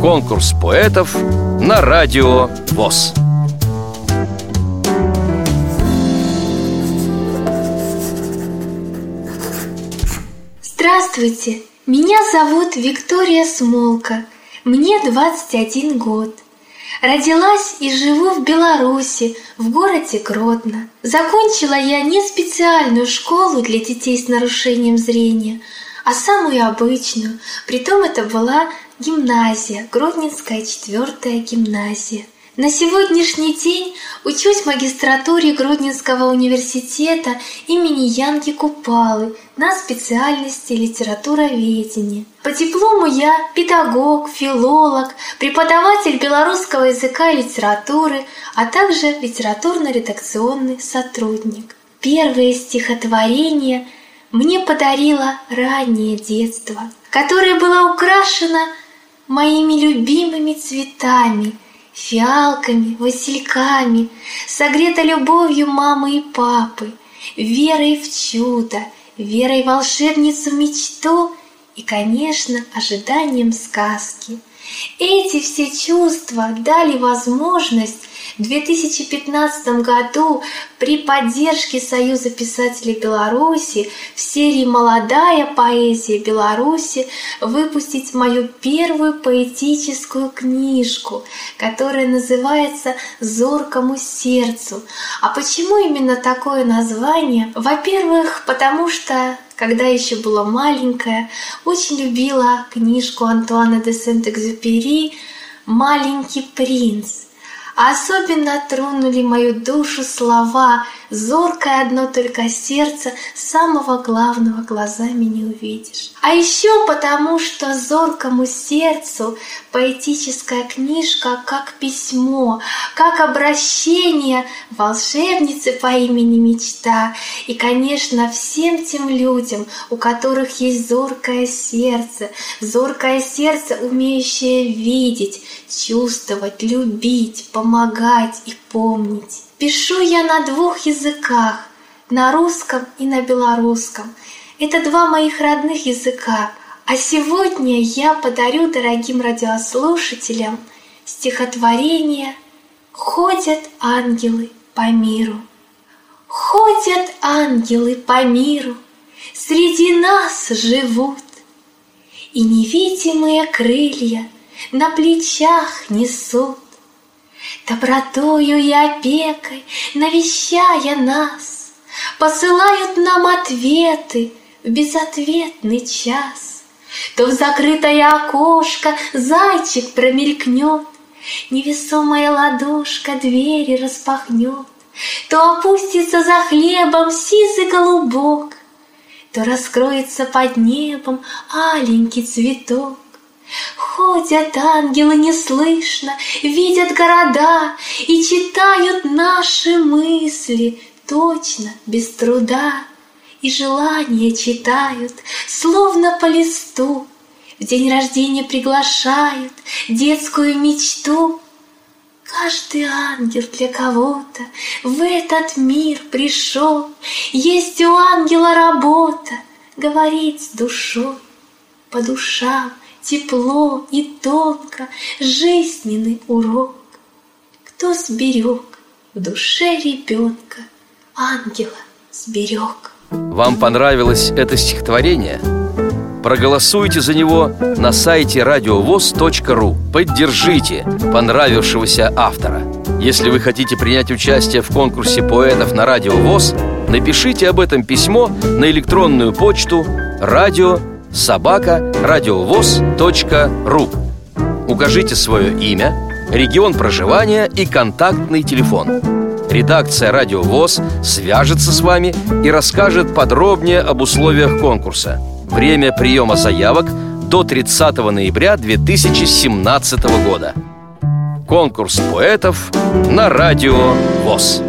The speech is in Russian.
Конкурс поэтов на радио ВОЗ. Здравствуйте, меня зовут Виктория Смолка. Мне 21 год. Родилась и живу в Беларуси, в городе Гродно. Закончила я не специальную школу для детей с нарушением зрения, а самую обычную. Притом это была гимназия, Гродненская четвертая гимназия. На сегодняшний день учусь в магистратуре Гродненского университета имени Янки Купалы на специальности литературоведения. По диплому я педагог, филолог, преподаватель белорусского языка и литературы, а также литературно-редакционный сотрудник. Первое стихотворение мне подарило раннее детство, которое было украшено моими любимыми цветами – фиалками, васильками, согрета любовью мамы и папы, верой в чудо, верой в волшебницу мечту и, конечно, ожиданием сказки. Эти все чувства дали возможность в 2015 году при поддержке Союза писателей Беларуси в серии «Молодая поэзия Беларуси» выпустить мою первую поэтическую книжку, которая называется «Зоркому сердцу». А почему именно такое название? Во-первых, потому что когда еще была маленькая, очень любила книжку Антуана де Сент-Экзюпери «Маленький принц». Особенно тронули мою душу слова «Зоркое одно только сердце, самого главного глазами не увидишь». А еще потому, что зоркому сердцу поэтическая книжка как письмо, как обращение волшебницы по имени Мечта и, конечно, всем тем людям, у которых есть зоркое сердце, зоркое сердце, умеющее видеть, чувствовать, любить, помогать и помнить. Пишу я на двух языках, на русском и на белорусском. Это два моих родных языка. А сегодня я подарю дорогим радиослушателям стихотворение «Ходят ангелы по миру». Ходят ангелы по миру, среди нас живут, И невидимые крылья на плечах несут. Добротою и опекой, навещая нас, Посылают нам ответы в безответный час. То в закрытое окошко зайчик промелькнет, Невесомая ладошка двери распахнет, То опустится за хлебом сизый голубок, То раскроется под небом аленький цветок. Ходят ангелы неслышно, видят города И читают наши мысли точно, без труда. И желания читают, словно по листу, В день рождения приглашают детскую мечту. Каждый ангел для кого-то в этот мир пришел, Есть у ангела работа говорить с душой, по душам тепло и тонко жизненный урок. Кто сберег в душе ребенка, ангела сберег. Вам понравилось это стихотворение? Проголосуйте за него на сайте радиовоз.ру Поддержите понравившегося автора Если вы хотите принять участие в конкурсе поэтов на Радио ВОЗ Напишите об этом письмо на электронную почту радио собака радиовоз.ру Укажите свое имя, регион проживания и контактный телефон. Редакция «Радио ВОЗ» свяжется с вами и расскажет подробнее об условиях конкурса. Время приема заявок до 30 ноября 2017 года. Конкурс поэтов на Радио ВОЗ.